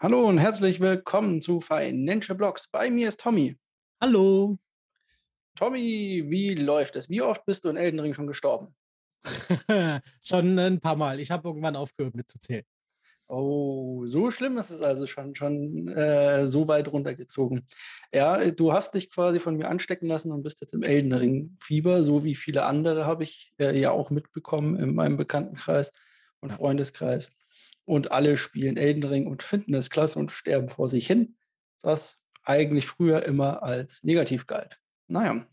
Hallo und herzlich willkommen zu Financial Blogs. Bei mir ist Tommy. Hallo. Tommy, wie läuft es? Wie oft bist du in Elden Ring schon gestorben? schon ein paar Mal. Ich habe irgendwann aufgehört mitzuzählen. Oh, so schlimm ist es also schon, schon äh, so weit runtergezogen. Ja, du hast dich quasi von mir anstecken lassen und bist jetzt im Elden Ring-Fieber, so wie viele andere habe ich äh, ja auch mitbekommen in meinem Bekanntenkreis und Freundeskreis. Und alle spielen Elden Ring und finden es klasse und sterben vor sich hin, was eigentlich früher immer als negativ galt. Naja,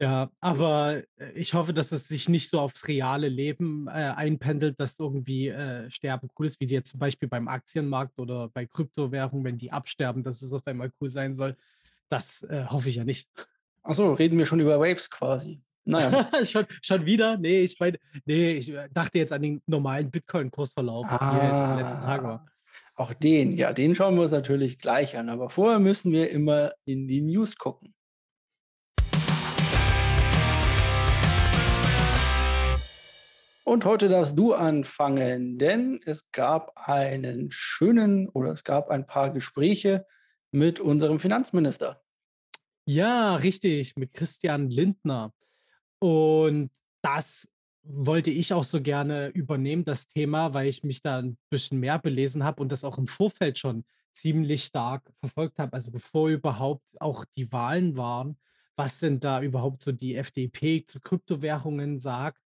ja, aber äh, ich hoffe, dass es sich nicht so aufs reale Leben äh, einpendelt, dass irgendwie äh, Sterben cool ist, wie sie jetzt zum Beispiel beim Aktienmarkt oder bei Kryptowährungen, wenn die absterben, dass es auf einmal cool sein soll. Das äh, hoffe ich ja nicht. Achso, reden wir schon über Waves quasi. Naja. schon, schon wieder? Nee, ich meine, nee, ich äh, dachte jetzt an den normalen Bitcoin-Kursverlauf, ah, wie er jetzt am letzten Tag war. Auch den, ja, den schauen wir uns natürlich gleich an. Aber vorher müssen wir immer in die News gucken. Und heute darfst du anfangen, denn es gab einen schönen oder es gab ein paar Gespräche mit unserem Finanzminister. Ja, richtig, mit Christian Lindner. Und das wollte ich auch so gerne übernehmen, das Thema, weil ich mich da ein bisschen mehr belesen habe und das auch im Vorfeld schon ziemlich stark verfolgt habe. Also bevor überhaupt auch die Wahlen waren, was denn da überhaupt so die FDP zu Kryptowährungen sagt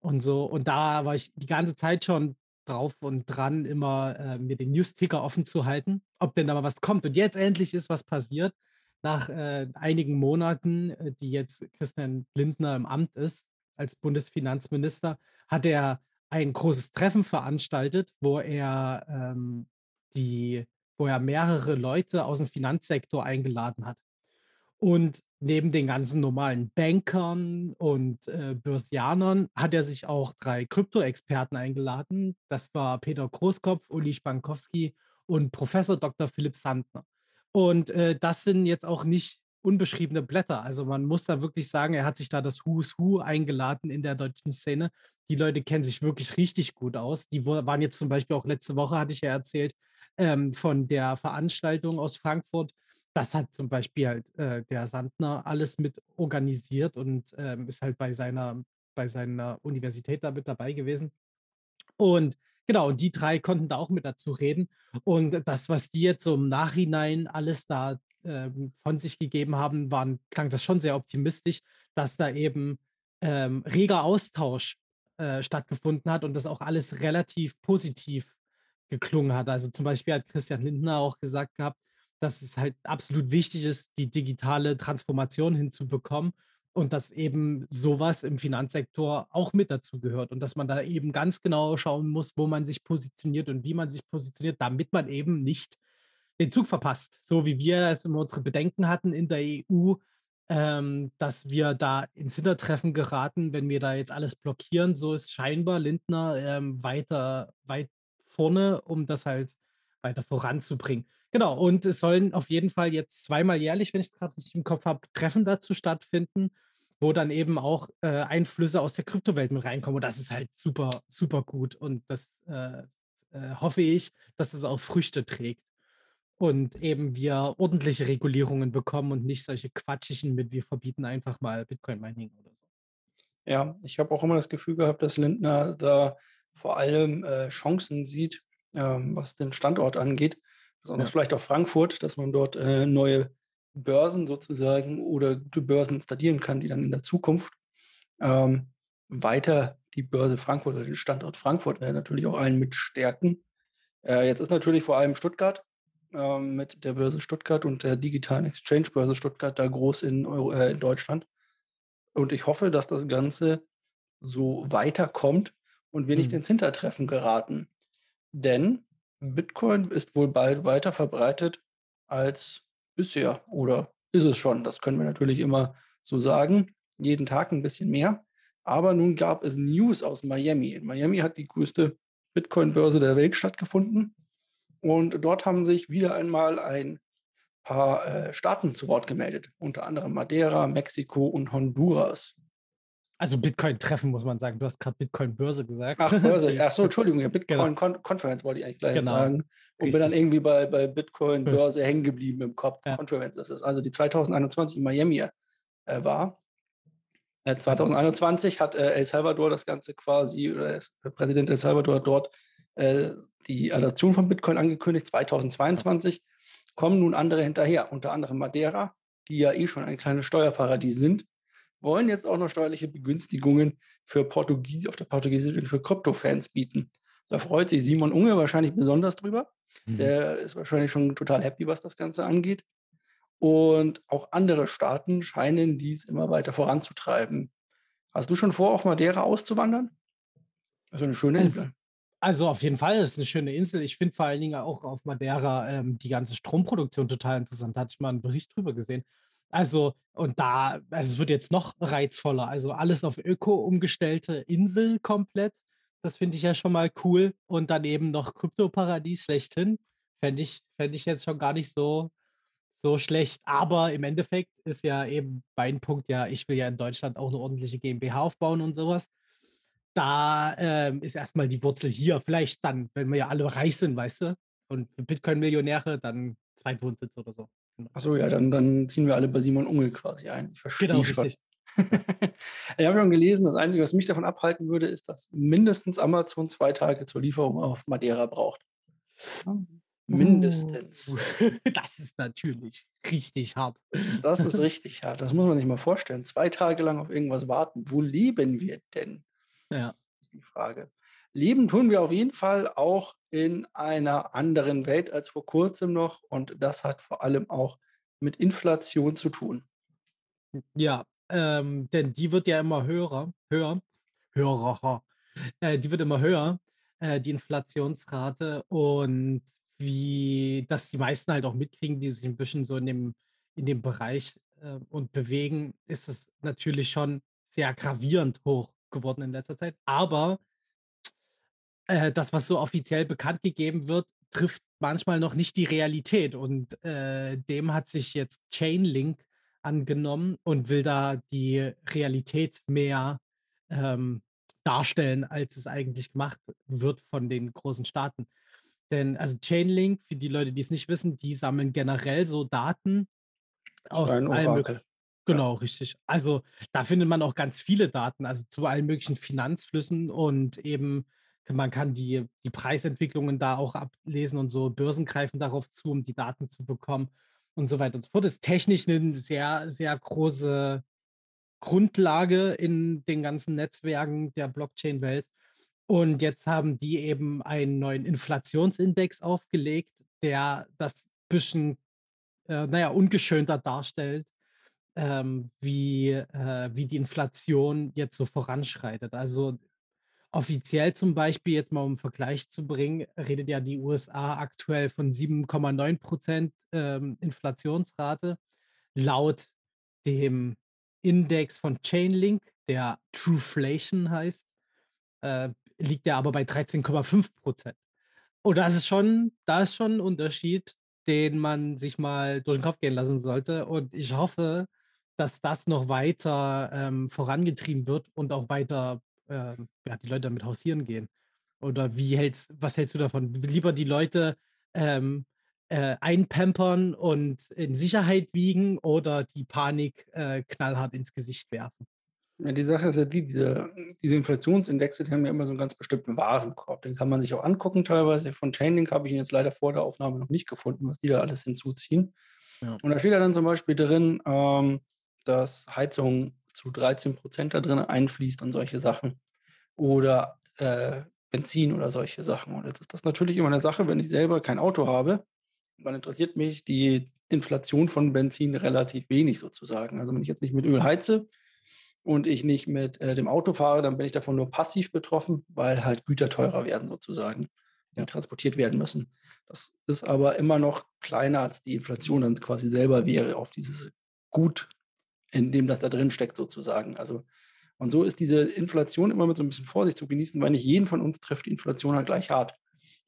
und so. Und da war ich die ganze Zeit schon drauf und dran, immer äh, mir den News-Ticker offen zu halten, ob denn da mal was kommt. Und jetzt endlich ist was passiert. Nach äh, einigen Monaten, äh, die jetzt Christian Lindner im Amt ist, als Bundesfinanzminister, hat er ein großes Treffen veranstaltet, wo er ähm, die, wo er mehrere Leute aus dem Finanzsektor eingeladen hat. Und neben den ganzen normalen Bankern und äh, Börsianern hat er sich auch drei Krypto-Experten eingeladen. Das war Peter Großkopf, Uli Spankowski und Professor Dr. Philipp Sandner. Und äh, das sind jetzt auch nicht unbeschriebene Blätter. Also man muss da wirklich sagen, er hat sich da das Who's Who eingeladen in der deutschen Szene. Die Leute kennen sich wirklich richtig gut aus. Die waren jetzt zum Beispiel auch letzte Woche, hatte ich ja erzählt, ähm, von der Veranstaltung aus Frankfurt das hat zum Beispiel halt äh, der Sandner alles mit organisiert und ähm, ist halt bei seiner, bei seiner Universität da mit dabei gewesen. Und genau, und die drei konnten da auch mit dazu reden. Und das, was die jetzt so im Nachhinein alles da ähm, von sich gegeben haben, waren, klang das schon sehr optimistisch, dass da eben ähm, reger Austausch äh, stattgefunden hat und das auch alles relativ positiv geklungen hat. Also zum Beispiel hat Christian Lindner auch gesagt gehabt, dass es halt absolut wichtig ist, die digitale Transformation hinzubekommen und dass eben sowas im Finanzsektor auch mit dazu gehört und dass man da eben ganz genau schauen muss, wo man sich positioniert und wie man sich positioniert, damit man eben nicht den Zug verpasst. So wie wir es immer unsere Bedenken hatten in der EU, ähm, dass wir da ins Hintertreffen geraten, wenn wir da jetzt alles blockieren. So ist scheinbar Lindner ähm, weiter weit vorne, um das halt weiter voranzubringen. Genau, und es sollen auf jeden Fall jetzt zweimal jährlich, wenn ich es gerade richtig im Kopf habe, Treffen dazu stattfinden, wo dann eben auch äh, Einflüsse aus der Kryptowelt mit reinkommen. Und das ist halt super, super gut. Und das äh, äh, hoffe ich, dass es auch Früchte trägt. Und eben wir ordentliche Regulierungen bekommen und nicht solche Quatschigen mit, wir verbieten einfach mal Bitcoin-Mining oder so. Ja, ich habe auch immer das Gefühl gehabt, dass Lindner da vor allem äh, Chancen sieht, ähm, was den Standort angeht. Besonders ja. vielleicht auch Frankfurt, dass man dort äh, neue Börsen sozusagen oder die Börsen installieren kann, die dann in der Zukunft ähm, weiter die Börse Frankfurt oder den Standort Frankfurt äh, natürlich auch allen mit stärken. Äh, jetzt ist natürlich vor allem Stuttgart äh, mit der Börse Stuttgart und der digitalen Exchange-Börse Stuttgart da groß in, Euro, äh, in Deutschland. Und ich hoffe, dass das Ganze so weiterkommt und wir nicht mhm. ins Hintertreffen geraten. Denn Bitcoin ist wohl bald weiter verbreitet als bisher. Oder ist es schon? Das können wir natürlich immer so sagen. Jeden Tag ein bisschen mehr. Aber nun gab es News aus Miami. In Miami hat die größte Bitcoin-Börse der Welt stattgefunden. Und dort haben sich wieder einmal ein paar äh, Staaten zu Wort gemeldet, unter anderem Madeira, Mexiko und Honduras. Also Bitcoin treffen, muss man sagen. Du hast gerade Bitcoin-Börse gesagt. Ach, Börse. Ach so, Entschuldigung. Ja, genau. Conference wollte ich eigentlich gleich genau. sagen. Und Richtig. bin dann irgendwie bei, bei Bitcoin-Börse hängen geblieben im Kopf. Ja. Conference. Das ist also die 2021 in Miami äh, war. Äh, 2021 hat äh, El Salvador das Ganze quasi, oder der Präsident El Salvador dort äh, die Adaption von Bitcoin angekündigt. 2022 kommen nun andere hinterher, unter anderem Madeira, die ja eh schon ein kleines Steuerparadies sind wollen jetzt auch noch steuerliche Begünstigungen für Portugies auf der portugiesischen für Krypto-Fans bieten. Da freut sich Simon Unge wahrscheinlich besonders drüber. Mhm. Der ist wahrscheinlich schon total happy, was das Ganze angeht. Und auch andere Staaten scheinen dies immer weiter voranzutreiben. Hast du schon vor, auf Madeira auszuwandern? Also eine schöne Insel. Also auf jeden Fall, das ist eine schöne Insel. Ich finde vor allen Dingen auch auf Madeira ähm, die ganze Stromproduktion total interessant. Da hatte ich mal einen Bericht drüber gesehen. Also, und da, also es wird jetzt noch reizvoller. Also alles auf Öko umgestellte Insel komplett. Das finde ich ja schon mal cool. Und dann eben noch Kryptoparadies schlechthin. Fände ich, fänd ich jetzt schon gar nicht so, so schlecht. Aber im Endeffekt ist ja eben mein Punkt, ja, ich will ja in Deutschland auch eine ordentliche GmbH aufbauen und sowas. Da ähm, ist erstmal die Wurzel hier. Vielleicht dann, wenn wir ja alle reich sind, weißt du, und Bitcoin-Millionäre, dann Zweitwohnsitz oder so. Achso, ja, dann, dann ziehen wir alle bei Simon Unge quasi ein. Ich verstehe genau, schon. richtig. ich habe schon gelesen, das Einzige, was mich davon abhalten würde, ist, dass mindestens Amazon zwei Tage zur Lieferung auf Madeira braucht. Mindestens. Das ist natürlich richtig hart. Das ist richtig hart. Das muss man sich mal vorstellen. Zwei Tage lang auf irgendwas warten. Wo leben wir denn? Ja. Ist die Frage. Leben tun wir auf jeden Fall auch in einer anderen Welt als vor kurzem noch. Und das hat vor allem auch mit Inflation zu tun. Ja, ähm, denn die wird ja immer höher, höher, höherer, äh, die wird immer höher, äh, die Inflationsrate. Und wie das die meisten halt auch mitkriegen, die sich ein bisschen so in dem, in dem Bereich äh, und bewegen, ist es natürlich schon sehr gravierend hoch geworden in letzter Zeit. Aber äh, das, was so offiziell bekannt gegeben wird, trifft manchmal noch nicht die Realität. Und äh, dem hat sich jetzt Chainlink angenommen und will da die Realität mehr ähm, darstellen, als es eigentlich gemacht wird von den großen Staaten. Denn also Chainlink, für die Leute, die es nicht wissen, die sammeln generell so Daten aus allen möglichen. Genau, ja. richtig. Also da findet man auch ganz viele Daten, also zu allen möglichen Finanzflüssen und eben man kann die, die Preisentwicklungen da auch ablesen und so. Börsen greifen darauf zu, um die Daten zu bekommen und so weiter und so fort. Das ist technisch eine sehr, sehr große Grundlage in den ganzen Netzwerken der Blockchain-Welt. Und jetzt haben die eben einen neuen Inflationsindex aufgelegt, der das bisschen, äh, naja, ungeschönter darstellt, ähm, wie, äh, wie die Inflation jetzt so voranschreitet. Also Offiziell zum Beispiel, jetzt mal um einen Vergleich zu bringen, redet ja die USA aktuell von 7,9 Prozent ähm, Inflationsrate. Laut dem Index von Chainlink, der Trueflation heißt, äh, liegt der aber bei 13,5 Prozent. Und das ist schon, das ist schon ein Unterschied, den man sich mal durch den Kopf gehen lassen sollte. Und ich hoffe, dass das noch weiter ähm, vorangetrieben wird und auch weiter äh, ja, die Leute damit hausieren gehen? Oder wie hältst, was hältst du davon? Lieber die Leute ähm, äh, einpampern und in Sicherheit wiegen oder die Panik äh, knallhart ins Gesicht werfen? Ja, die Sache ist ja die, diese, diese Inflationsindexe, die haben ja immer so einen ganz bestimmten Warenkorb. Den kann man sich auch angucken teilweise. Von Chainlink habe ich ihn jetzt leider vor der Aufnahme noch nicht gefunden, was die da alles hinzuziehen. Ja. Und da steht ja dann zum Beispiel drin, ähm, dass Heizung zu 13 Prozent da drin einfließt und solche Sachen. Oder äh, Benzin oder solche Sachen. Und jetzt ist das natürlich immer eine Sache, wenn ich selber kein Auto habe, dann interessiert mich die Inflation von Benzin relativ wenig sozusagen. Also wenn ich jetzt nicht mit Öl heize und ich nicht mit äh, dem Auto fahre, dann bin ich davon nur passiv betroffen, weil halt Güter teurer werden sozusagen, die transportiert werden müssen. Das ist aber immer noch kleiner, als die Inflation dann quasi selber wäre auf dieses Gut in dem das da drin steckt sozusagen. Also und so ist diese Inflation immer mit so ein bisschen Vorsicht zu genießen, weil nicht jeden von uns trifft die Inflation halt gleich hart.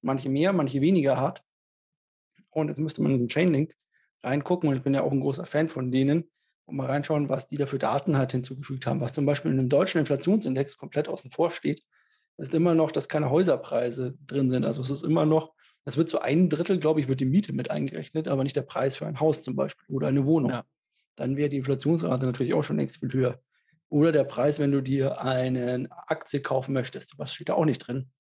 Manche mehr, manche weniger hart. Und jetzt müsste man in diesen Chainlink reingucken und ich bin ja auch ein großer Fan von denen. und mal reinschauen, was die da für Daten halt hinzugefügt haben. Was zum Beispiel in einem deutschen Inflationsindex komplett außen vor steht, ist immer noch, dass keine Häuserpreise drin sind. Also es ist immer noch, es wird zu einem Drittel, glaube ich, wird die Miete mit eingerechnet, aber nicht der Preis für ein Haus zum Beispiel oder eine Wohnung. Ja. Dann wäre die Inflationsrate natürlich auch schon längst viel höher. Oder der Preis, wenn du dir eine Aktie kaufen möchtest. Was steht da auch nicht drin?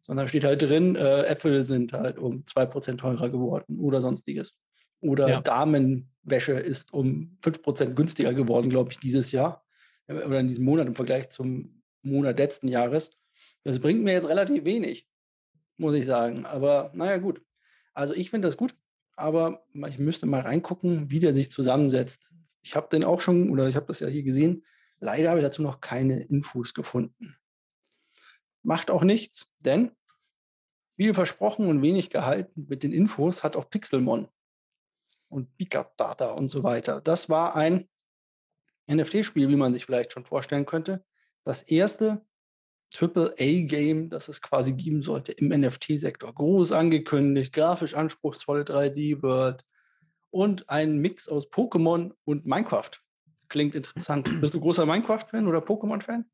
Sondern steht halt drin, äh, Äpfel sind halt um 2% teurer geworden oder sonstiges. Oder ja. Damenwäsche ist um 5% günstiger geworden, glaube ich, dieses Jahr. Äh, oder in diesem Monat im Vergleich zum Monat letzten Jahres. Das bringt mir jetzt relativ wenig, muss ich sagen. Aber naja, gut. Also ich finde das gut, aber ich müsste mal reingucken, wie der sich zusammensetzt. Ich habe den auch schon, oder ich habe das ja hier gesehen, leider habe ich dazu noch keine Infos gefunden. Macht auch nichts, denn viel versprochen und wenig gehalten mit den Infos hat auch Pixelmon und Big Data und so weiter. Das war ein NFT-Spiel, wie man sich vielleicht schon vorstellen könnte. Das erste Triple-A-Game, das es quasi geben sollte im NFT-Sektor. Groß angekündigt, grafisch anspruchsvolle 3D-World und ein Mix aus Pokémon und Minecraft. Klingt interessant. Bist du großer Minecraft-Fan oder Pokémon-Fan?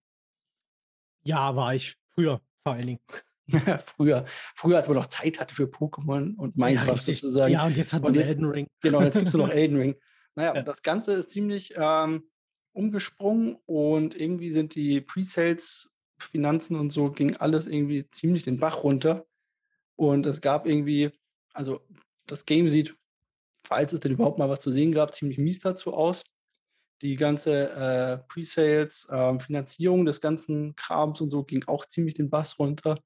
Ja, war ich früher vor allen Dingen. früher, früher, als man noch Zeit hatte für Pokémon und Minecraft ja, sozusagen. Ja, und jetzt hat man jetzt, Elden Ring. Genau, jetzt gibt es noch Elden Ring. Naja, ja. das Ganze ist ziemlich ähm, umgesprungen und irgendwie sind die Pre-Sales Finanzen und so ging alles irgendwie ziemlich den Bach runter. Und es gab irgendwie, also das Game sieht, falls es denn überhaupt mal was zu sehen gab, ziemlich mies dazu aus. Die ganze äh, Pre-Sales, äh, Finanzierung des ganzen Krams und so ging auch ziemlich den Bass runter.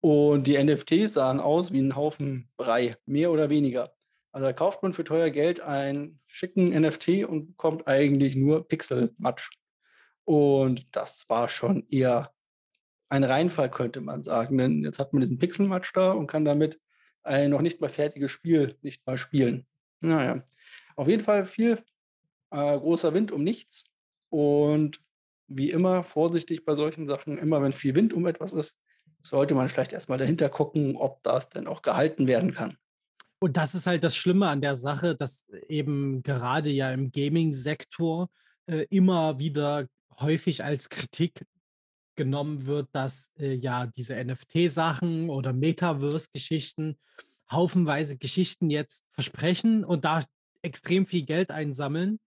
Und die NFTs sahen aus wie ein Haufen Brei, mehr oder weniger. Also da kauft man für teuer Geld einen schicken NFT und bekommt eigentlich nur Pixel-Matsch. Und das war schon eher ein Reinfall, könnte man sagen. Denn jetzt hat man diesen Pixelmatch da und kann damit ein noch nicht mal fertiges Spiel nicht mal spielen. Naja, auf jeden Fall viel äh, großer Wind um nichts. Und wie immer vorsichtig bei solchen Sachen, immer wenn viel Wind um etwas ist, sollte man vielleicht erstmal dahinter gucken, ob das denn auch gehalten werden kann. Und das ist halt das Schlimme an der Sache, dass eben gerade ja im Gaming-Sektor äh, immer wieder häufig als Kritik genommen wird, dass äh, ja diese NFT-Sachen oder Metaverse-Geschichten haufenweise Geschichten jetzt versprechen und da extrem viel Geld einsammeln,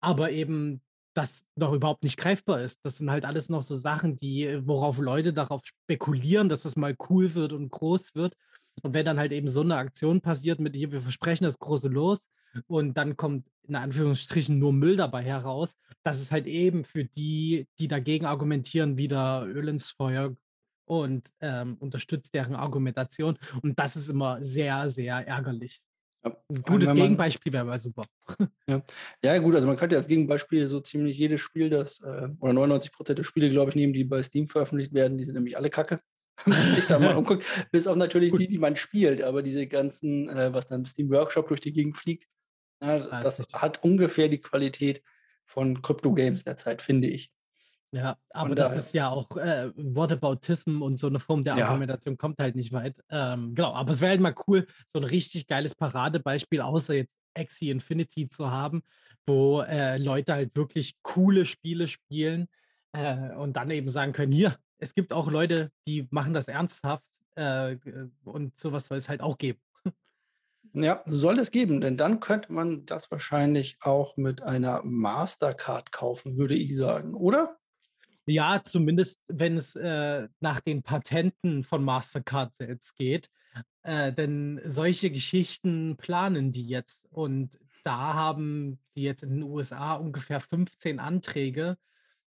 aber eben das noch überhaupt nicht greifbar ist. Das sind halt alles noch so Sachen, die, worauf Leute darauf spekulieren, dass das mal cool wird und groß wird. Und wenn dann halt eben so eine Aktion passiert mit hier, wir versprechen das große Los, und dann kommt in Anführungsstrichen nur Müll dabei heraus. Das ist halt eben für die, die dagegen argumentieren, wieder Öl ins Feuer und ähm, unterstützt deren Argumentation. Und das ist immer sehr, sehr ärgerlich. Ja, Ein gutes man, Gegenbeispiel wäre aber super. Ja. ja, gut, also man könnte als Gegenbeispiel so ziemlich jedes Spiel, das, äh, oder 99 Prozent der Spiele, glaube ich, nehmen, die bei Steam veröffentlicht werden, die sind nämlich alle kacke. sich da mal umguckt. Bis auf natürlich die, die man spielt, aber diese ganzen, äh, was dann Steam Workshop durch die Gegend fliegt, ja, das, das hat ungefähr die Qualität von Crypto-Games derzeit, finde ich. Ja, aber und das daher. ist ja auch äh, Whataboutism und so eine Form der ja. Argumentation kommt halt nicht weit. Ähm, genau, aber es wäre halt mal cool, so ein richtig geiles Paradebeispiel, außer jetzt Axie Infinity zu haben, wo äh, Leute halt wirklich coole Spiele spielen äh, und dann eben sagen können, hier, es gibt auch Leute, die machen das ernsthaft äh, und sowas soll es halt auch geben. Ja, soll es geben, denn dann könnte man das wahrscheinlich auch mit einer Mastercard kaufen, würde ich sagen, oder? Ja, zumindest wenn es äh, nach den Patenten von Mastercard selbst geht. Äh, denn solche Geschichten planen die jetzt. Und da haben sie jetzt in den USA ungefähr 15 Anträge,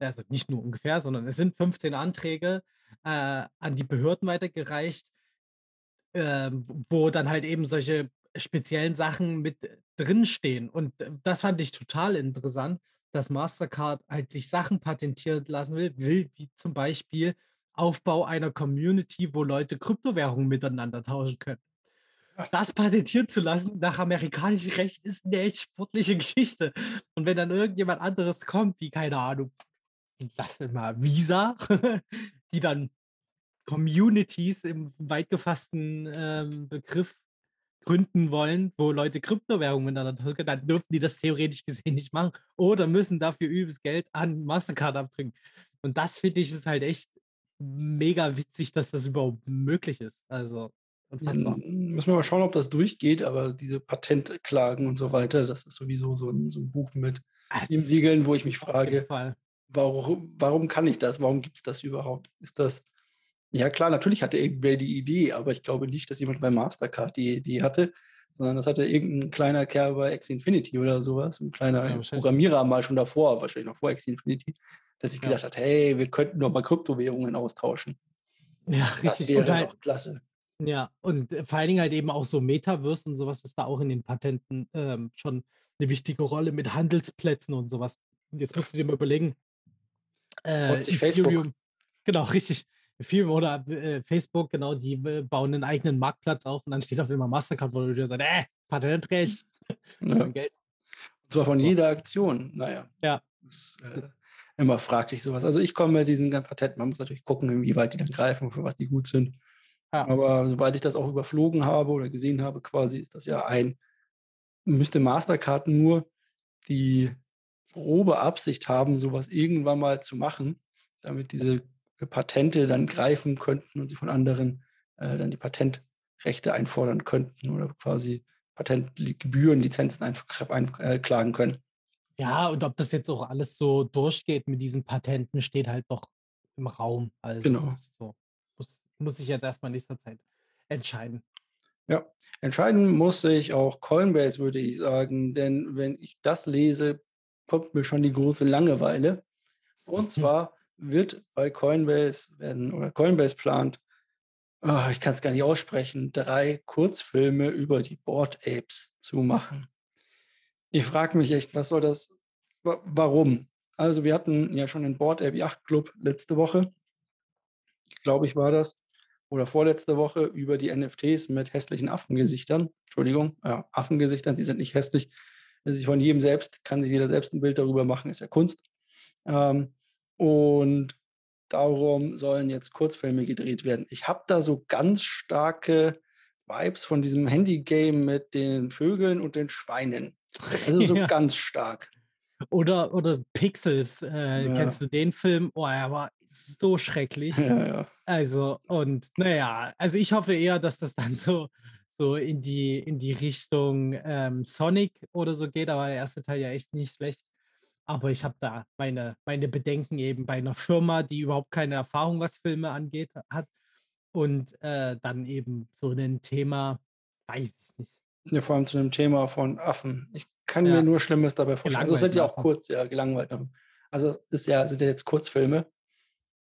also nicht nur ungefähr, sondern es sind 15 Anträge äh, an die Behörden weitergereicht, äh, wo dann halt eben solche speziellen Sachen mit drinstehen. Und äh, das fand ich total interessant, dass Mastercard halt sich Sachen patentieren lassen will, will wie zum Beispiel Aufbau einer Community, wo Leute Kryptowährungen miteinander tauschen können. Das patentieren zu lassen nach amerikanischem Recht ist eine echt sportliche Geschichte. Und wenn dann irgendjemand anderes kommt, wie keine Ahnung, lass mal Visa, die dann Communities im weit gefassten ähm, Begriff gründen wollen, wo Leute Kryptowährungen miteinander tauschen, dann dürfen die das theoretisch gesehen nicht machen oder müssen dafür übelst Geld an Mastercard abdrücken. Und das finde ich ist halt echt mega witzig, dass das überhaupt möglich ist. Also unfassbar. Müssen wir mal schauen, ob das durchgeht, aber diese Patentklagen und so weiter, das ist sowieso so ein, so ein Buch mit sieben Siegeln, wo ich mich frage, warum, warum kann ich das? Warum gibt es das überhaupt? Ist das, ja klar, natürlich hatte irgendwer die Idee, aber ich glaube nicht, dass jemand bei Mastercard die Idee hatte, sondern das hatte irgendein kleiner Kerl bei X Infinity oder sowas, ein Ja, kleiner wahrscheinlich. Programmierer mal schon davor, wahrscheinlich noch vor X Infinity, der sich Ja. gedacht hat, hey, wir könnten doch mal Kryptowährungen austauschen. Ja, Das richtig. Und wäre halt, doch klasse. ja, und äh, vor allen Dingen halt eben auch so Metaverse und sowas ist da auch in den Patenten ähm, schon eine wichtige Rolle mit Handelsplätzen und sowas. Jetzt musst du dir mal überlegen, äh, sich Facebook. Ethereum, genau, richtig. Ethereum oder äh, Facebook, genau, die äh, bauen einen eigenen Marktplatz auf und dann steht auf einmal Mastercard, wo du sagst, äh, Patentrecht, Ja. Geld. Und zwar von jeder Aktion. Naja. Ja. Das äh, immer fraglich sowas. Also ich komme mit diesen Patenten, man muss natürlich gucken, inwieweit die dann greifen, für was die gut sind. Ja. Aber sobald ich das auch überflogen habe oder gesehen habe, quasi, ist das ja ein, müsste Mastercard nur die grobe Absicht haben, sowas irgendwann mal zu machen, damit diese Patente dann greifen könnten und sie von anderen äh, dann die Patentrechte einfordern könnten oder quasi Patentgebühren, Lizenzen einklagen äh, können. Ja, und ob das jetzt auch alles so durchgeht mit diesen Patenten, steht halt doch im Raum. Also Genau. das ist so. Muss, muss ich jetzt erstmal in nächster Zeit entscheiden. Ja, entscheiden muss sich auch Coinbase, würde ich sagen, denn wenn ich das lese, kommt mir schon die große Langeweile. Und zwar wird bei Coinbase werden oder Coinbase plant, ah, ich kann es gar nicht aussprechen, drei Kurzfilme über die Board Apes zu machen. Ich frage mich echt, was soll das, wa- warum? Also wir hatten ja schon den Board Ape Yacht Club letzte Woche, glaube ich war das, oder vorletzte Woche über die NFTs mit hässlichen Affengesichtern. Entschuldigung, ja, Affengesichtern, die sind nicht hässlich. Das ist von jedem selbst, kann sich jeder selbst ein Bild darüber machen, ist ja Kunst. Ähm, und darum sollen jetzt Kurzfilme gedreht werden. Ich habe da so ganz starke Vibes von diesem Handy-Game mit den Vögeln und den Schweinen. Also so Ja. ganz stark. Oder, oder Pixels. Äh, Ja. Kennst du den Film? Oh, er war so schrecklich. Ja. Also, und naja, also ich hoffe eher, dass das dann so, so in die, in die Richtung ähm, Sonic oder so geht, aber der erste Teil ja echt nicht schlecht. Aber ich habe da meine, meine Bedenken eben bei einer Firma, die überhaupt keine Erfahrung, was Filme angeht, hat. Und äh, dann eben so ein Thema, weiß ich nicht. Ja, vor allem zu dem Thema von Affen. Ich kann Ja. mir nur Schlimmes dabei vorstellen. Also es sind ja auch kurz, ja, gelangweilt. Also es ist ja, sind ja jetzt Kurzfilme.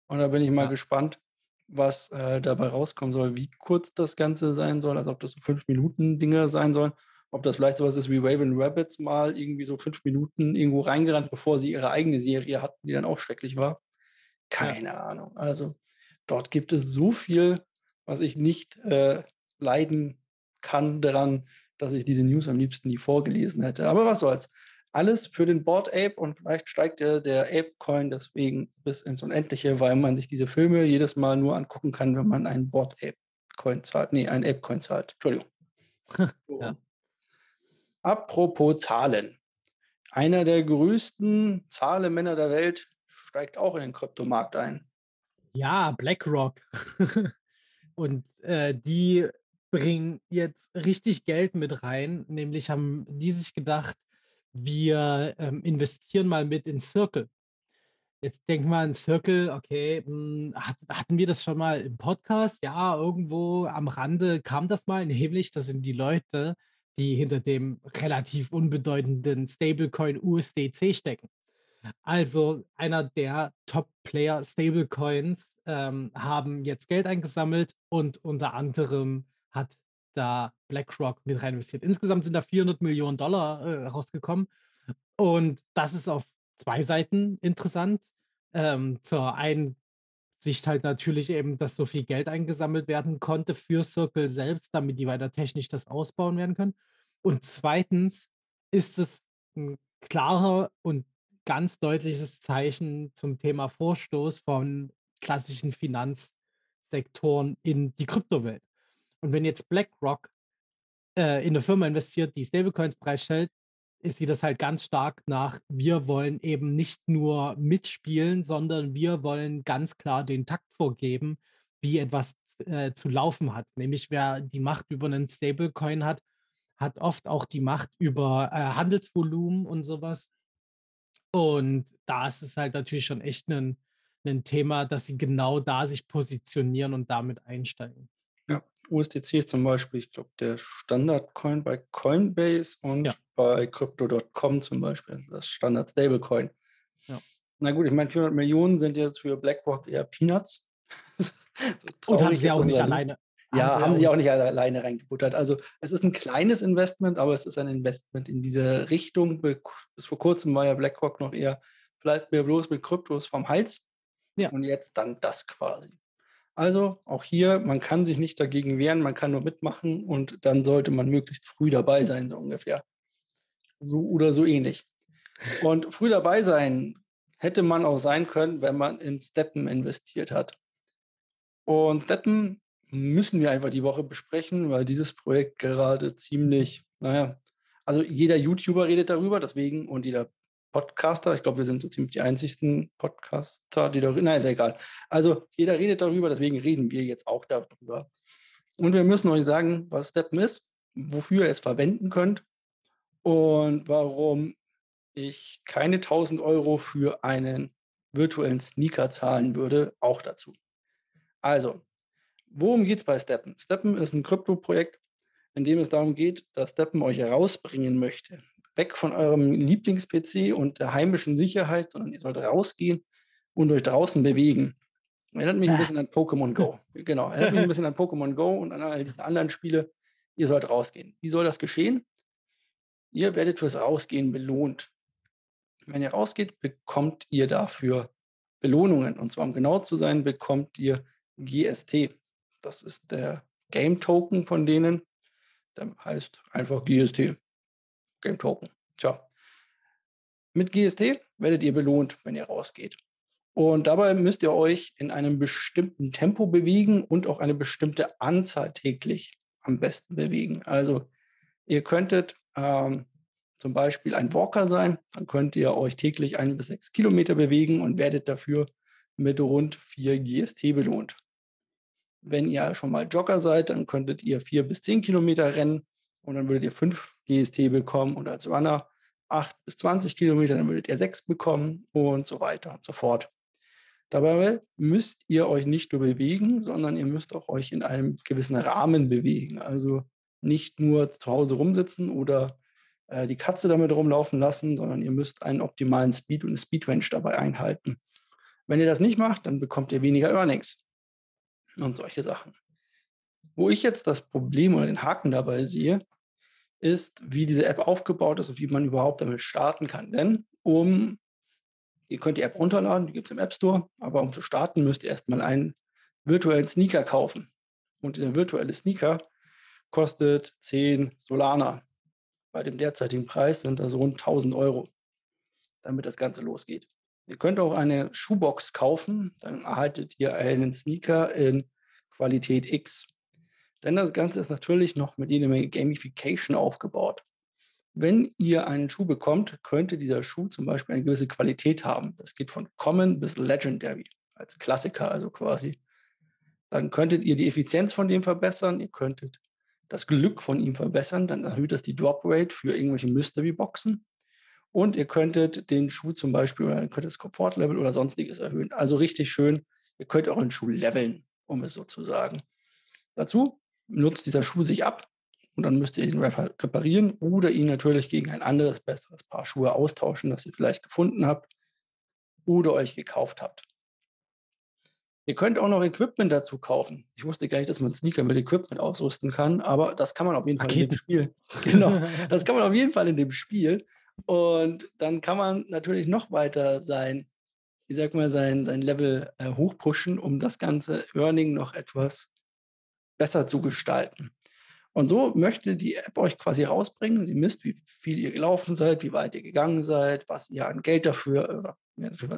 Und da bin ich mal Ja. gespannt, was äh, dabei rauskommen soll, wie kurz das Ganze sein soll, also ob das so fünf Minuten Dinge sein sollen, ob das vielleicht sowas ist wie Raven Rabbits mal irgendwie so fünf Minuten irgendwo reingerannt, bevor sie ihre eigene Serie hatten, die dann auch schrecklich war. Keine Ahnung. Also dort gibt es so viel, was ich nicht äh, leiden kann daran, dass ich diese News am liebsten nie vorgelesen hätte. Aber was soll's. Alles für den Board Ape und vielleicht steigt der, der Ape-Coin deswegen bis ins Unendliche, weil man sich diese Filme jedes Mal nur angucken kann, wenn man einen Board Ape-Coin zahlt. Nee, einen Ape-Coin zahlt. Entschuldigung. So. Ja. Apropos Zahlen. Einer der größten Zahlemänner der Welt steigt auch in den Kryptomarkt ein. Ja, BlackRock. Und äh, die bringen jetzt richtig Geld mit rein. Nämlich haben die sich gedacht, wir ähm, investieren mal mit in Circle. Jetzt denk mal an Circle, okay, mh, hat, hatten wir das schon mal im Podcast? Ja, irgendwo am Rande kam das mal, nämlich das sind die Leute, die hinter dem relativ unbedeutenden Stablecoin USDC stecken. Also einer der Top-Player Stablecoins ähm, haben jetzt Geld eingesammelt und unter anderem hat da BlackRock mit rein investiert. Insgesamt sind da 400 Millionen Dollar äh, rausgekommen und das ist auf zwei Seiten interessant. Ähm, zur einen Sicht halt natürlich eben, dass so viel Geld eingesammelt werden konnte für Circle selbst, damit die weiter technisch das ausbauen werden können. Und zweitens ist es ein klarer und ganz deutliches Zeichen zum Thema Vorstoß von klassischen Finanzsektoren in die Kryptowelt. Und wenn jetzt BlackRock äh, in eine Firma investiert, die Stablecoins bereitstellt, sieht das halt ganz stark nach, wir wollen eben nicht nur mitspielen, sondern wir wollen ganz klar den Takt vorgeben, wie etwas äh, zu laufen hat. Nämlich wer die Macht über einen Stablecoin hat, hat oft auch die Macht über äh, Handelsvolumen und sowas. Und da ist es halt natürlich schon echt ein, ein Thema, dass sie genau da sich positionieren und damit einsteigen. USDC ist zum Beispiel, ich glaube, der Standardcoin bei Coinbase und ja. bei Crypto.com zum Beispiel, also das Standard Stablecoin. Ja. Na gut, ich meine, 400 Millionen sind jetzt für BlackRock eher Peanuts. und haben sie auch nicht alleine. Ja, haben, haben sie auch nicht alleine reingebuttert. Also es ist ein kleines Investment, aber es ist ein Investment in diese Richtung. Bis vor kurzem war ja BlackRock noch eher, bleibt mir bloß mit Kryptos vom Hals. Ja. Und jetzt dann das quasi. Also auch hier, man kann sich nicht dagegen wehren, man kann nur mitmachen und dann sollte man möglichst früh dabei sein, so ungefähr. So oder so ähnlich. Und früh dabei sein hätte man auch sein können, wenn man in Steppen investiert hat. Und Steppen müssen wir einfach die Woche besprechen, weil dieses Projekt gerade ziemlich, naja, also jeder YouTuber redet darüber, deswegen und jeder Podcaster. Ich glaube, wir sind so ziemlich die einzigsten Podcaster, die darüber. Nein, ist ja egal. Also jeder redet darüber, deswegen reden wir jetzt auch darüber. Und wir müssen euch sagen, was Steppen ist, wofür ihr es verwenden könnt und warum ich keine 1000 Euro für einen virtuellen Sneaker zahlen würde, auch dazu. Also, worum geht es bei Steppen? Steppen ist ein Krypto-Projekt, in dem es darum geht, dass Steppen euch herausbringen möchte weg von eurem Lieblings-PC und der heimischen Sicherheit, sondern ihr sollt rausgehen und euch draußen bewegen. Erinnert mich ein bisschen an Pokémon Go. Genau, erinnert mich ein bisschen an Pokémon Go und an all diese anderen Spiele. Ihr sollt rausgehen. Wie soll das geschehen? Ihr werdet fürs Rausgehen belohnt. Wenn ihr rausgeht, bekommt ihr dafür Belohnungen. Und zwar, um genau zu sein, bekommt ihr GST. Das ist der Game Token von denen. Der heißt einfach GST. Game Token. Tja. Mit GST werdet ihr belohnt, wenn ihr rausgeht. Und dabei müsst ihr euch in einem bestimmten Tempo bewegen und auch eine bestimmte Anzahl täglich am besten bewegen. Also ihr könntet ähm, zum Beispiel ein Walker sein, dann könnt ihr euch täglich ein bis sechs Kilometer bewegen und werdet dafür mit rund vier GST belohnt. Wenn ihr schon mal Jogger seid, dann könntet ihr vier bis zehn Kilometer rennen und dann würdet ihr fünf GST bekommen und als Runner 8 bis 20 Kilometer, dann würdet ihr 6 bekommen und so weiter und so fort. Dabei müsst ihr euch nicht nur bewegen, sondern ihr müsst auch euch in einem gewissen Rahmen bewegen. Also nicht nur zu Hause rumsitzen oder äh, die Katze damit rumlaufen lassen, sondern ihr müsst einen optimalen Speed und eine Speedrange dabei einhalten. Wenn ihr das nicht macht, dann bekommt ihr weniger Earnings und solche Sachen. Wo ich jetzt das Problem oder den Haken dabei sehe, ist, wie diese App aufgebaut ist und wie man überhaupt damit starten kann. Denn um, ihr könnt die App runterladen, die gibt es im App Store, aber um zu starten, müsst ihr erstmal einen virtuellen Sneaker kaufen. Und dieser virtuelle Sneaker kostet 10 Solana. Bei dem derzeitigen Preis sind das rund 1000 Euro, damit das Ganze losgeht. Ihr könnt auch eine Schuhbox kaufen, dann erhaltet ihr einen Sneaker in Qualität X. Denn das Ganze ist natürlich noch mit jeder Menge Gamification aufgebaut. Wenn ihr einen Schuh bekommt, könnte dieser Schuh zum Beispiel eine gewisse Qualität haben. Das geht von Common bis Legendary, als Klassiker also quasi. Dann könntet ihr die Effizienz von dem verbessern, ihr könntet das Glück von ihm verbessern, dann erhöht das die Drop Rate für irgendwelche Mystery-Boxen. Und ihr könntet den Schuh zum Beispiel oder ihr könnt das Komfortlevel oder sonstiges erhöhen. Also richtig schön. Ihr könnt einen Schuh leveln, um es so zu sagen. Dazu nutzt dieser Schuh sich ab und dann müsst ihr ihn reparieren oder ihn natürlich gegen ein anderes, besseres Paar Schuhe austauschen, das ihr vielleicht gefunden habt oder euch gekauft habt. Ihr könnt auch noch Equipment dazu kaufen. Ich wusste gar nicht, dass man Sneaker mit Equipment ausrüsten kann, aber das kann man auf jeden Fall Raketen. in dem Spiel. Genau, das kann man auf jeden Fall in dem Spiel. Und dann kann man natürlich noch weiter sein, ich sag mal, sein, sein Level äh, hochpushen, um das ganze Earning noch etwas besser zu gestalten. Und so möchte die App euch quasi rausbringen. Sie misst, wie viel ihr gelaufen seid, wie weit ihr gegangen seid, was ihr an Geld dafür, oder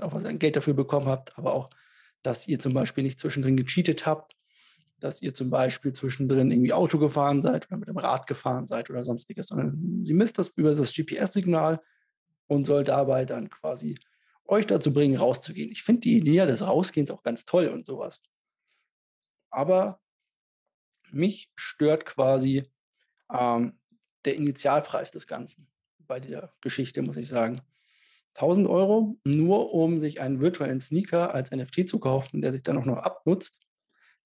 auch was ihr an Geld dafür bekommen habt, aber auch, dass ihr zum Beispiel nicht zwischendrin gecheatet habt dass ihr zum Beispiel zwischendrin irgendwie Auto gefahren seid oder mit dem Rad gefahren seid oder sonstiges, sondern sie misst das über das GPS-Signal und soll dabei dann quasi euch dazu bringen, rauszugehen. Ich finde die Idee des Rausgehens auch ganz toll und sowas. Aber mich stört quasi ähm, der Initialpreis des Ganzen bei der Geschichte, muss ich sagen. 1000 Euro nur um sich einen virtuellen Sneaker als NFT zu kaufen, der sich dann auch noch abnutzt,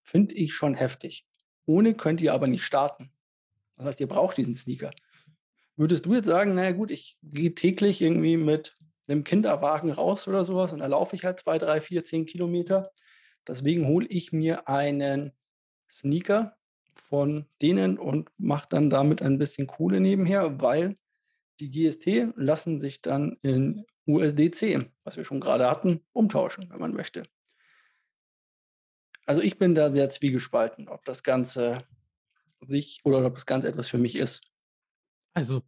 finde ich schon heftig. Ohne könnt ihr aber nicht starten. Das heißt, ihr braucht diesen Sneaker. Würdest du jetzt sagen, naja gut, ich gehe täglich irgendwie mit einem Kinderwagen raus oder sowas und da laufe ich halt zwei, drei, vier, zehn Kilometer. Deswegen hole ich mir einen Sneaker von denen und mache dann damit ein bisschen Kohle nebenher, weil die GST lassen sich dann in USDC, was wir schon gerade hatten, umtauschen, wenn man möchte. Also ich bin da sehr zwiegespalten, ob das Ganze sich oder ob das Ganze etwas für mich ist. Also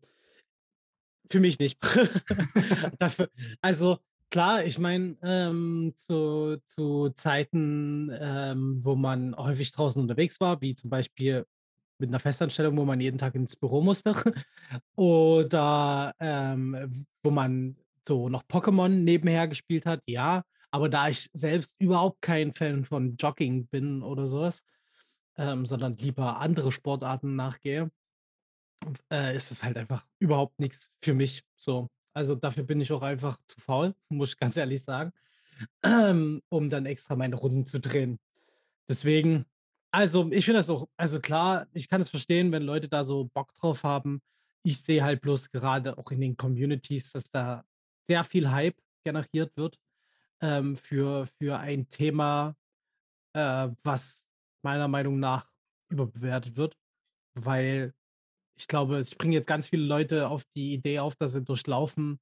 für mich nicht. Dafür, also klar, ich meine, ähm, zu, zu Zeiten, ähm, wo man häufig draußen unterwegs war, wie zum Beispiel mit einer Festanstellung, wo man jeden Tag ins Büro musste, oder ähm, wo man so noch Pokémon nebenher gespielt hat, ja. Aber da ich selbst überhaupt kein Fan von Jogging bin oder sowas, ähm, sondern lieber andere Sportarten nachgehe, äh, ist es halt einfach überhaupt nichts für mich. So. Also dafür bin ich auch einfach zu faul, muss ich ganz ehrlich sagen, um dann extra meine Runden zu drehen. Deswegen, also ich finde das auch, also klar, ich kann es verstehen, wenn Leute da so Bock drauf haben. Ich sehe halt bloß gerade auch in den Communities, dass da sehr viel Hype generiert wird ähm, für, für ein Thema, äh, was meiner Meinung nach überbewertet wird, weil ich glaube, es springen jetzt ganz viele Leute auf die Idee auf, dass sie durch Laufen,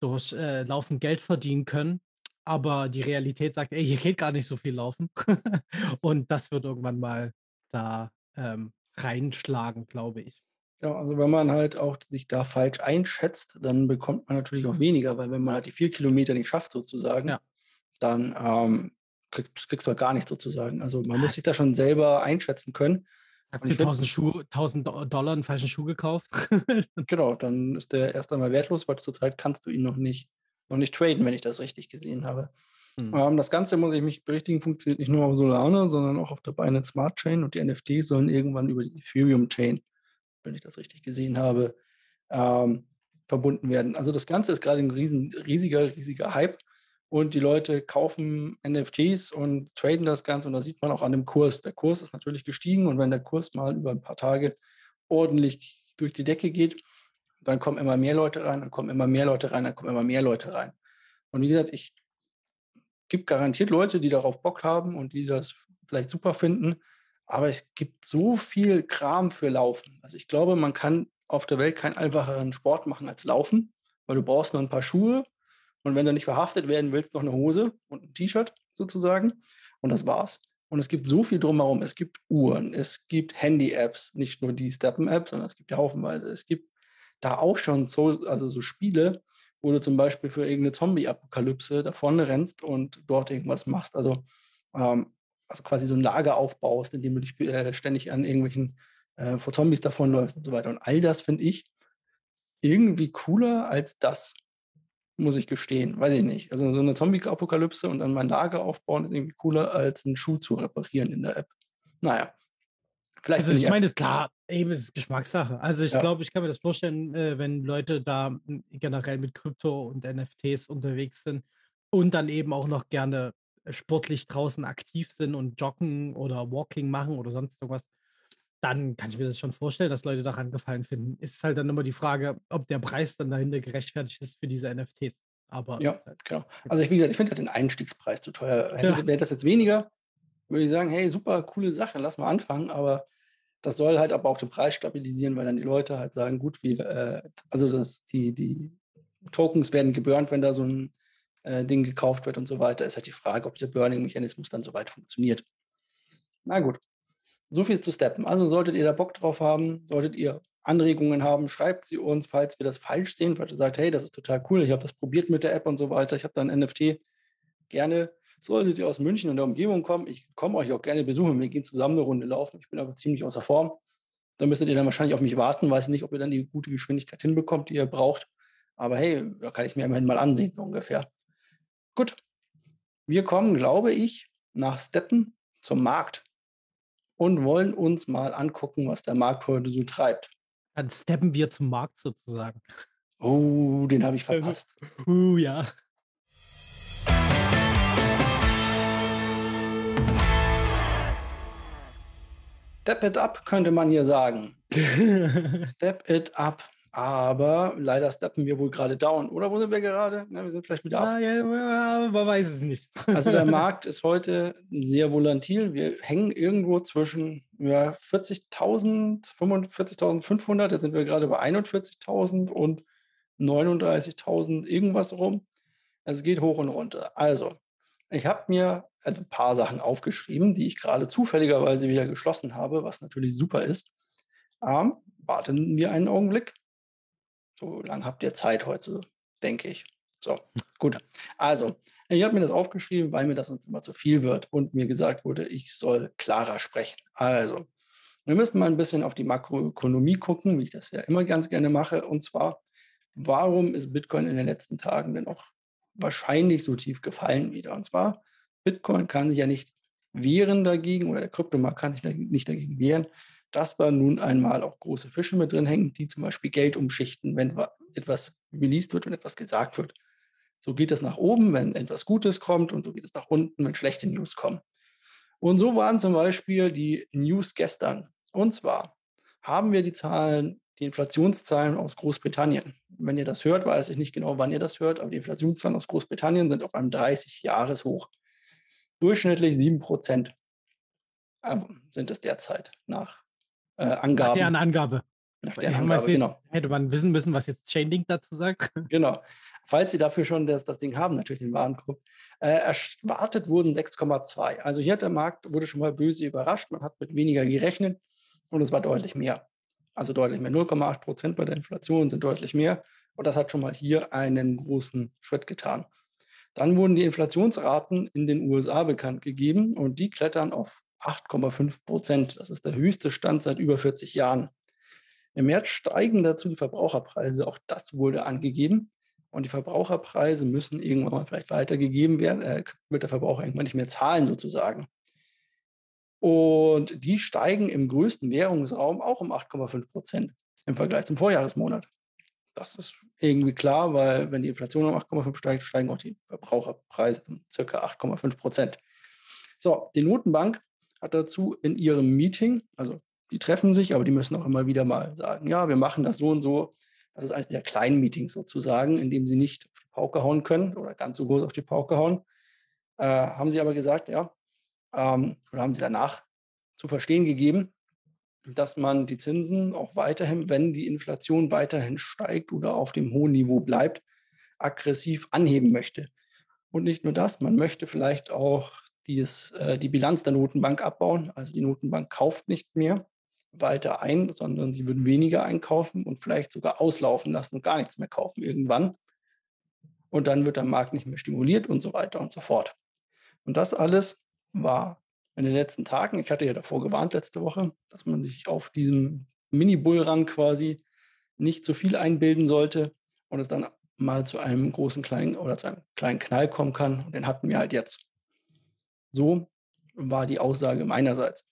durch äh, Laufen Geld verdienen können. Aber die Realität sagt, ey, hier geht gar nicht so viel Laufen. und das wird irgendwann mal da ähm, reinschlagen, glaube ich. Ja, also wenn man halt auch sich da falsch einschätzt, dann bekommt man natürlich auch weniger, weil wenn man halt die vier Kilometer nicht schafft sozusagen, ja. dann ähm, kriegst, kriegst, du halt gar nichts sozusagen. Also man muss sich da schon selber einschätzen können. Hat für 1000, Schuh, 1000 Dollar einen falschen Schuh gekauft. genau, dann ist der erst einmal wertlos, weil zurzeit kannst du ihn noch nicht, noch nicht traden, wenn ich das richtig gesehen habe. Hm. Ähm, das Ganze, muss ich mich berichtigen, funktioniert nicht nur auf Solana, sondern auch auf der Binance Smart Chain und die NFTs sollen irgendwann über die Ethereum Chain, wenn ich das richtig gesehen habe, ähm, verbunden werden. Also das Ganze ist gerade ein riesen, riesiger, riesiger Hype und die Leute kaufen NFTs und traden das Ganze und das sieht man auch an dem Kurs. Der Kurs ist natürlich gestiegen und wenn der Kurs mal über ein paar Tage ordentlich durch die Decke geht, dann kommen immer mehr Leute rein, dann kommen immer mehr Leute rein, dann kommen immer mehr Leute rein. Und wie gesagt, ich gibt garantiert Leute, die darauf Bock haben und die das vielleicht super finden, aber es gibt so viel Kram für Laufen. Also ich glaube, man kann auf der Welt keinen einfacheren Sport machen als Laufen, weil du brauchst nur ein paar Schuhe, und wenn du nicht verhaftet werden willst, noch eine Hose und ein T-Shirt sozusagen. Und das war's. Und es gibt so viel drumherum. Es gibt Uhren, es gibt Handy-Apps, nicht nur die Steppen-App, sondern es gibt ja haufenweise. Es gibt da auch schon so, also so Spiele, wo du zum Beispiel für irgendeine Zombie-Apokalypse da vorne rennst und dort irgendwas machst. Also, ähm, also quasi so ein Lager aufbaust, indem du dich äh, ständig an irgendwelchen äh, vor Zombies davonläufst und so weiter. Und all das finde ich irgendwie cooler als das, muss ich gestehen. Weiß ich nicht. Also so eine Zombie-Apokalypse und dann mein Lager aufbauen ist irgendwie cooler, als einen Schuh zu reparieren in der App. Naja. Vielleicht also ich meine, ist klar, eben ist es Geschmackssache. Also ich ja. glaube, ich kann mir das vorstellen, äh, wenn Leute da generell mit Krypto und NFTs unterwegs sind und dann eben auch noch gerne sportlich draußen aktiv sind und joggen oder Walking machen oder sonst irgendwas, dann kann ich mir das schon vorstellen, dass Leute daran gefallen finden. Ist halt dann immer die Frage, ob der Preis dann dahinter gerechtfertigt ist für diese NFTs. Aber ja, halt genau. Also ich, wie gesagt, ich finde halt den Einstiegspreis zu teuer. Hätte, ja. Wäre das jetzt weniger, würde ich sagen, hey, super, coole Sache, lass mal anfangen. Aber das soll halt aber auch den Preis stabilisieren, weil dann die Leute halt sagen, gut, wir, äh, also das, die, die Tokens werden geburnt, wenn da so ein äh, Ding gekauft wird und so weiter. Ist halt die Frage, ob der Burning-Mechanismus dann soweit funktioniert. Na gut, so viel zu Steppen. Also solltet ihr da Bock drauf haben, solltet ihr Anregungen haben, schreibt sie uns, falls wir das falsch sehen, falls ihr sagt, hey, das ist total cool, ich habe das probiert mit der App und so weiter, ich habe da ein NFT, gerne Solltet ihr aus München und der Umgebung kommen, ich komme euch auch gerne besuchen. Wir gehen zusammen eine Runde laufen. Ich bin aber ziemlich außer Form. Da müsstet ihr dann wahrscheinlich auf mich warten. Weiß nicht, ob ihr dann die gute Geschwindigkeit hinbekommt, die ihr braucht. Aber hey, da kann ich es mir immerhin mal ansehen, ungefähr. Gut. Wir kommen, glaube ich, nach Steppen zum Markt und wollen uns mal angucken, was der Markt heute so treibt. Dann steppen wir zum Markt sozusagen. Oh, den habe ich verpasst. Uh, ja. Step it up, könnte man hier sagen. Step it up. Aber leider steppen wir wohl gerade down. Oder wo sind wir gerade? Na, wir sind vielleicht wieder ab. Ja, ja, man weiß es nicht. Also der Markt ist heute sehr volatil. Wir hängen irgendwo zwischen ja, 40.000, 45.500. Jetzt sind wir gerade bei 41.000 und 39.000 irgendwas rum. Es geht hoch und runter. Also, ich habe mir ein paar Sachen aufgeschrieben, die ich gerade zufälligerweise wieder geschlossen habe, was natürlich super ist. Ähm, warten wir einen Augenblick. So lange habt ihr Zeit heute, denke ich. So, gut. Also, ich habe mir das aufgeschrieben, weil mir das sonst immer zu viel wird und mir gesagt wurde, ich soll klarer sprechen. Also, wir müssen mal ein bisschen auf die Makroökonomie gucken, wie ich das ja immer ganz gerne mache. Und zwar, warum ist Bitcoin in den letzten Tagen denn auch wahrscheinlich so tief gefallen wieder? Und zwar, Bitcoin kann sich ja nicht wehren dagegen oder der Kryptomarkt kann sich nicht dagegen wehren, dass da nun einmal auch große Fische mit drin hängen, die zum Beispiel Geld umschichten, wenn etwas released wird und etwas gesagt wird. So geht es nach oben, wenn etwas Gutes kommt und so geht es nach unten, wenn schlechte News kommen. Und so waren zum Beispiel die News gestern. Und zwar haben wir die Zahlen, die Inflationszahlen aus Großbritannien. Wenn ihr das hört, weiß ich nicht genau, wann ihr das hört, aber die Inflationszahlen aus Großbritannien sind auf einem 30-Jahres-Hoch. Durchschnittlich 7 Prozent äh, sind es derzeit nach äh, Angaben. Nach deren Angabe. Nach deren Angabe, genau. Hätte man wissen müssen, was jetzt Chainlink dazu sagt. Genau. Falls Sie dafür schon das, das Ding haben, natürlich den Warenkorb. Äh, erwartet wurden 6,2. Also hier hat der Markt, wurde schon mal böse überrascht. Man hat mit weniger gerechnet und es war deutlich mehr. Also deutlich mehr. 0,8 Prozent bei der Inflation sind deutlich mehr. Und das hat schon mal hier einen großen Schritt getan. Dann wurden die Inflationsraten in den USA bekannt gegeben und die klettern auf 8,5 Prozent. Das ist der höchste Stand seit über 40 Jahren. Im März steigen dazu die Verbraucherpreise. Auch das wurde angegeben. Und die Verbraucherpreise müssen irgendwann mal vielleicht weitergegeben werden, äh, wird der Verbraucher irgendwann nicht mehr zahlen sozusagen. Und die steigen im größten Währungsraum auch um 8,5 Prozent im Vergleich zum Vorjahresmonat. Das ist irgendwie klar, weil wenn die Inflation um 8,5 steigt, steigen auch die Verbraucherpreise um ca. 8,5 Prozent. So, die Notenbank hat dazu in ihrem Meeting, also die treffen sich, aber die müssen auch immer wieder mal sagen, ja, wir machen das so und so. Das ist eines der kleinen Meetings sozusagen, in dem sie nicht auf die Pauke hauen können oder ganz so groß auf die Pauke hauen. Äh, haben sie aber gesagt, ja, ähm, oder haben sie danach zu verstehen gegeben, dass man die Zinsen auch weiterhin, wenn die Inflation weiterhin steigt oder auf dem hohen Niveau bleibt, aggressiv anheben möchte. Und nicht nur das, man möchte vielleicht auch dies, äh, die Bilanz der Notenbank abbauen. Also die Notenbank kauft nicht mehr weiter ein, sondern sie würden weniger einkaufen und vielleicht sogar auslaufen lassen und gar nichts mehr kaufen irgendwann. Und dann wird der Markt nicht mehr stimuliert und so weiter und so fort. Und das alles war in den letzten Tagen, ich hatte ja davor gewarnt letzte Woche, dass man sich auf diesem Mini-Bullrun quasi nicht zu viel einbilden sollte und es dann mal zu einem großen kleinen oder zu einem kleinen Knall kommen kann. Und den hatten wir halt jetzt. So war die Aussage meinerseits.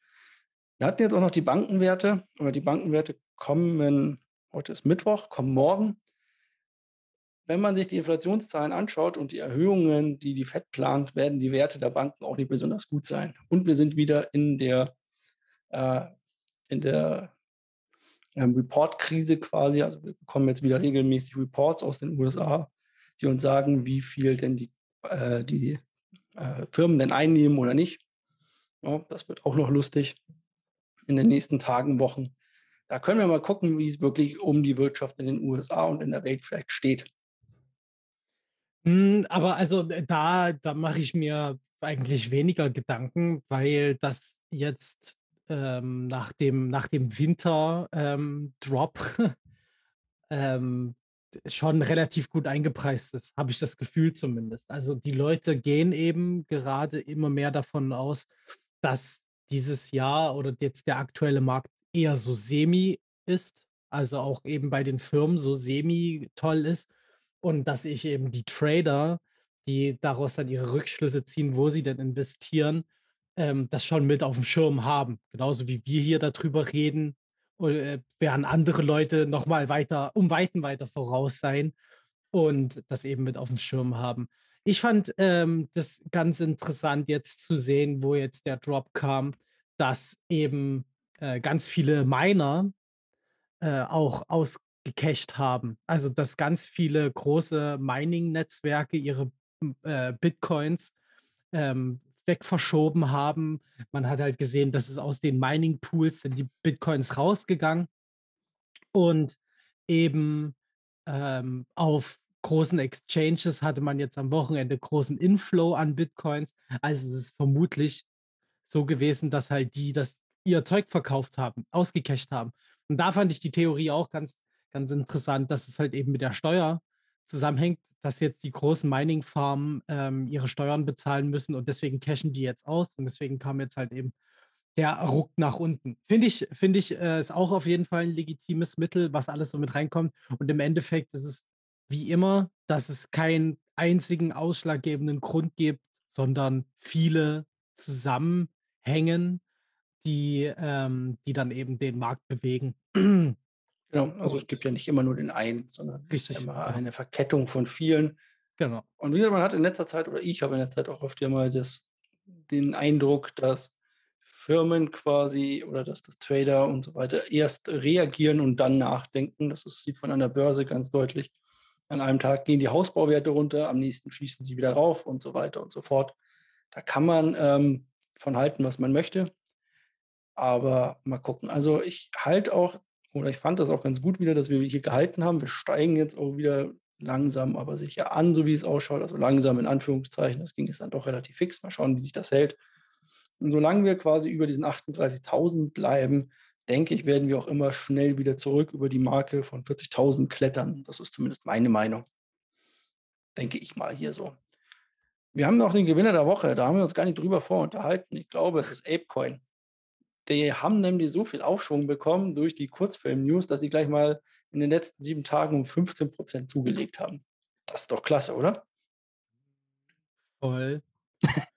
Wir hatten jetzt auch noch die Bankenwerte, aber die Bankenwerte kommen, heute ist Mittwoch, kommen morgen. Wenn man sich die Inflationszahlen anschaut und die Erhöhungen, die die FED plant, werden die Werte der Banken auch nicht besonders gut sein. Und wir sind wieder in der, äh, in der ähm, Report-Krise quasi. Also wir bekommen jetzt wieder regelmäßig Reports aus den USA, die uns sagen, wie viel denn die, äh, die äh, Firmen denn einnehmen oder nicht. Ja, das wird auch noch lustig in den nächsten Tagen, Wochen. Da können wir mal gucken, wie es wirklich um die Wirtschaft in den USA und in der Welt vielleicht steht. Hm, aber also äh, da, da mache ich mir eigentlich weniger Gedanken, weil das jetzt ähm, nach dem, nach dem Winter-Drop ähm, ähm, schon relativ gut eingepreist ist, habe ich das Gefühl zumindest. Also die Leute gehen eben gerade immer mehr davon aus, dass dieses Jahr oder jetzt der aktuelle Markt eher so semi ist, also auch eben bei den Firmen so semi toll ist und dass ich eben die Trader, die daraus dann ihre Rückschlüsse ziehen, wo sie denn investieren, ähm, das schon mit auf dem Schirm haben. Genauso wie wir hier darüber reden, äh, werden andere Leute noch mal weiter um Weiten weiter voraus sein und das eben mit auf dem Schirm haben. Ich fand, ähm, das ganz interessant jetzt zu sehen, wo jetzt der Drop kam, dass eben, äh, ganz viele Miner, äh, auch ausgecached haben. Also, dass ganz viele große Mining-Netzwerke ihre, äh, Bitcoins, ähm, wegverschoben haben. Man hat halt gesehen, dass es aus den Mining-Pools sind die Bitcoins rausgegangen und eben, ähm, auf großen Exchanges hatte man jetzt am Wochenende großen Inflow an Bitcoins. Also, es ist vermutlich so gewesen, dass halt die das ihr Zeug verkauft haben, ausgecasht haben. Und da fand ich die Theorie auch ganz ganz interessant, dass es halt eben mit der Steuer zusammenhängt, dass jetzt die großen Mining-Farmen ähm, ihre Steuern bezahlen müssen und deswegen cashen die jetzt aus und deswegen kam jetzt halt eben der Ruck nach unten. Finde ich, finde ich, äh, ist auch auf jeden Fall ein legitimes Mittel, was alles so mit reinkommt. Und im Endeffekt ist es wie immer, dass es keinen einzigen ausschlaggebenden Grund gibt, sondern viele zusammenhängen, die, ähm, die dann eben den Markt bewegen. Genau, also es gibt ja nicht immer nur den einen, sondern es ist Richtig, immer genau. eine Verkettung von vielen. Genau. Und wie gesagt, man hat in letzter Zeit oder ich habe in letzter Zeit auch oft ja mal das den Eindruck, dass Firmen quasi oder dass das Trader und so weiter erst reagieren und dann nachdenken. Das ist sieht man an der Börse ganz deutlich. An einem Tag gehen die Hausbauwerte runter, am nächsten schießen sie wieder rauf und so weiter und so fort. Da kann man, ähm, von halten, was man möchte. Aber mal gucken. Also, ich halte auch oder ich fand das auch ganz gut wieder, dass wir hier gehalten haben. Wir steigen jetzt auch wieder langsam, aber sicher an, so wie es ausschaut. Also langsam in Anführungszeichen. Das ging jetzt dann doch relativ fix. Mal schauen, wie sich das hält. Und solange wir quasi über diesen 38.000 bleiben, denke ich, werden wir auch immer schnell wieder zurück über die Marke von 40.000 klettern. Das ist zumindest meine Meinung. Denke ich mal hier so. Wir haben noch den Gewinner der Woche. Da haben wir uns gar nicht drüber vorunterhalten. Ich glaube, es ist Apecoin. Die haben nämlich so viel Aufschwung bekommen durch die Kurzfilm-News, dass sie gleich mal in den letzten sieben Tagen um 15% zugelegt haben. Das ist doch klasse, oder? Voll.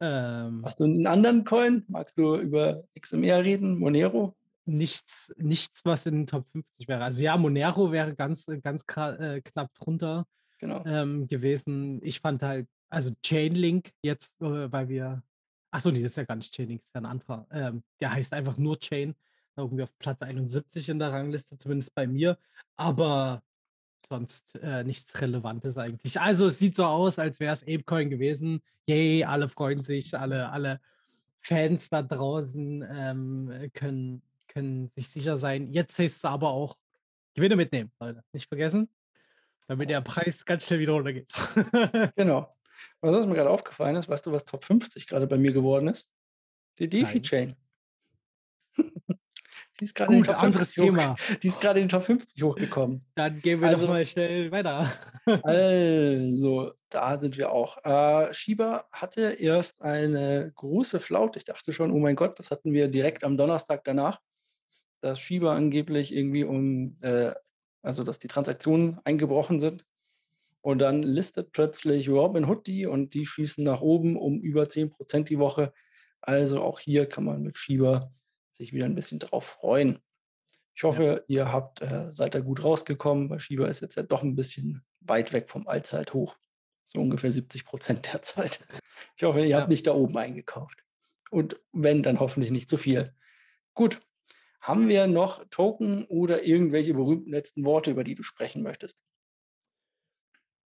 Ähm. Hast du einen anderen Coin? Magst du über XMR reden, Monero? Nichts nichts, was in den Top 50 wäre. Also ja, Monero wäre ganz ganz äh, knapp drunter, Genau. ähm, gewesen. Ich fand halt also Chainlink jetzt, äh, weil wir ach so, ne, das ist ja gar nicht Chainlink, ist ja 'n anderer. Ähm, der heißt einfach nur Chain, irgendwie auf Platz 71 in der Rangliste, zumindest bei mir, aber sonst, äh, nichts Relevantes eigentlich. Also, es sieht so aus, als wäre es Apecoin gewesen. Yay, alle freuen sich, alle alle Fans da draußen, ähm, äh, können können sich sicher sein. Jetzt heißt es aber auch Gewinne mitnehmen, Leute. Nicht vergessen, damit der Preis ganz schnell wieder runtergeht. Genau. Was mir gerade aufgefallen ist? Weißt du, was Top 50 gerade bei mir geworden ist? Die. DeFi-Chain. Die ist in die Gut, Top anderes 50 hoch Thema. die ist grade in die Top 50 hochgekommen. Dann gehen wir doch Also mal schnell weiter. also, da sind wir auch. Äh, Shiba hatte erst eine große Flaute. Ich dachte schon: „Oh mein Gott“, das hatten wir direkt am Donnerstag danach, dass Shiba angeblich irgendwie um äh, also, dass die Transaktionen eingebrochen sind. Und dann listet plötzlich Robinhood die und die schießen nach oben um über 10% die Woche. Also, auch hier kann man mit Shiba sich wieder 'n bisschen drauf freuen. Ich Ja. hoffe, ihr habt äh, seid da gut rausgekommen, weil Shiba ist jetzt ja doch 'n bisschen weit weg vom Allzeithoch. So ungefähr 70% derzeit. Ich hoffe, ihr habt Ja. nicht da oben eingekauft. Und wenn, dann hoffentlich nicht zu viel. Gut, haben wir noch Token oder irgendwelche berühmten letzten Worte, über die du sprechen möchtest?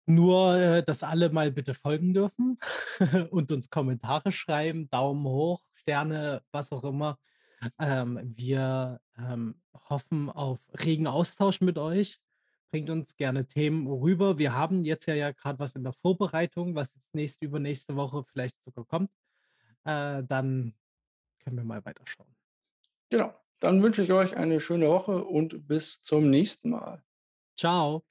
Nur, äh, dass alle mal bitte folgen dürfen und uns Kommentare schreiben, Daumen hoch, Sterne, was auch immer. Ähm, wir, ähm, hoffen auf regen Austausch mit euch. Bringt uns gerne Themen rüber. Wir haben jetzt ja ja grad was in der Vorbereitung, was jetzt nächste übernächste Woche vielleicht sogar kommt. Äh, dann können wir mal weiterschauen. Genau. Dann wünsche ich euch eine schöne Woche und bis zum nächsten Mal. Tschau.